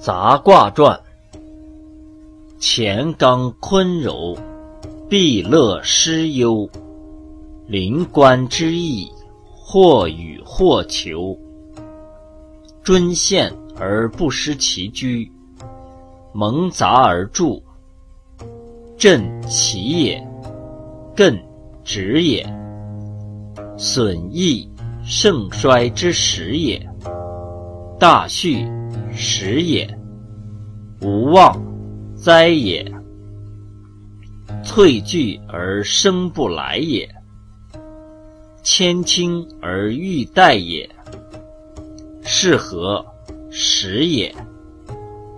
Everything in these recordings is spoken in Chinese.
杂卦传，乾刚坤柔，毕乐失忧，临官之意，或与或求。尊献而不失其居，蒙杂而著，震其也，艮止也，损益盛衰之时也，大序时也。无妄哉也，萃聚而生不来也；谦轻而欲待也，是何时也？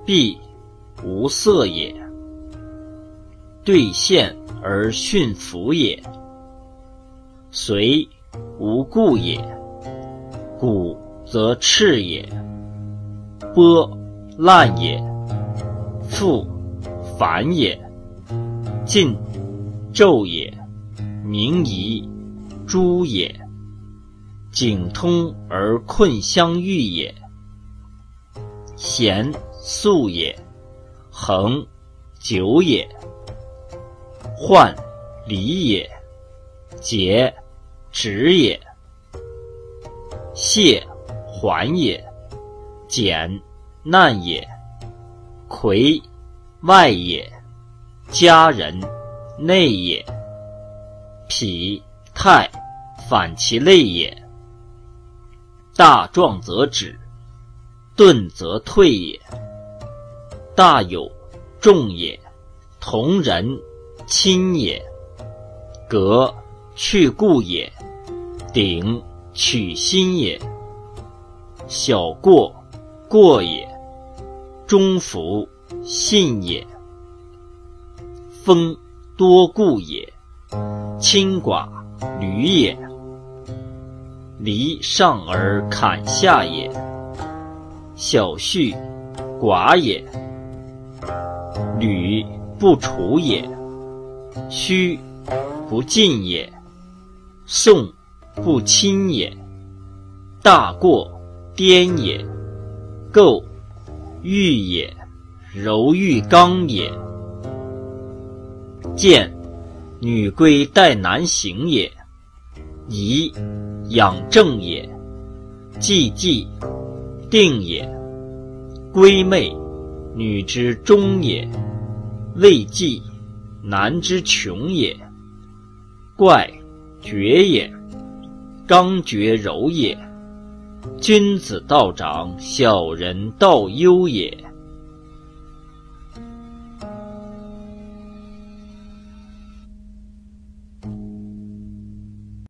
必无色也。兑现而驯服也，随无故也。古则赤也，波烂也。复繁也，进昼也，明夷诸也，景通而困相遇也，咸素也，恒久也，患离也，节止也，谢还也，简难也。魁外也，家人内也。否泰反其类也。大壮则止，钝则退也。大有重也，同人亲也。革去故也，鼎取新也。小过过也。中服信也，风多故也；清寡履也，离上而坎下也；小畜寡也，履不除也；虚不进也，宋不亲也；大过颠也，垢，欲也，柔欲刚也。见，女归待男行也。宜，养正也。寂寂，定也。闺妹，女之忠也。未济，男之穷也。怪，绝也。刚绝柔也。君子道长，小人道优也。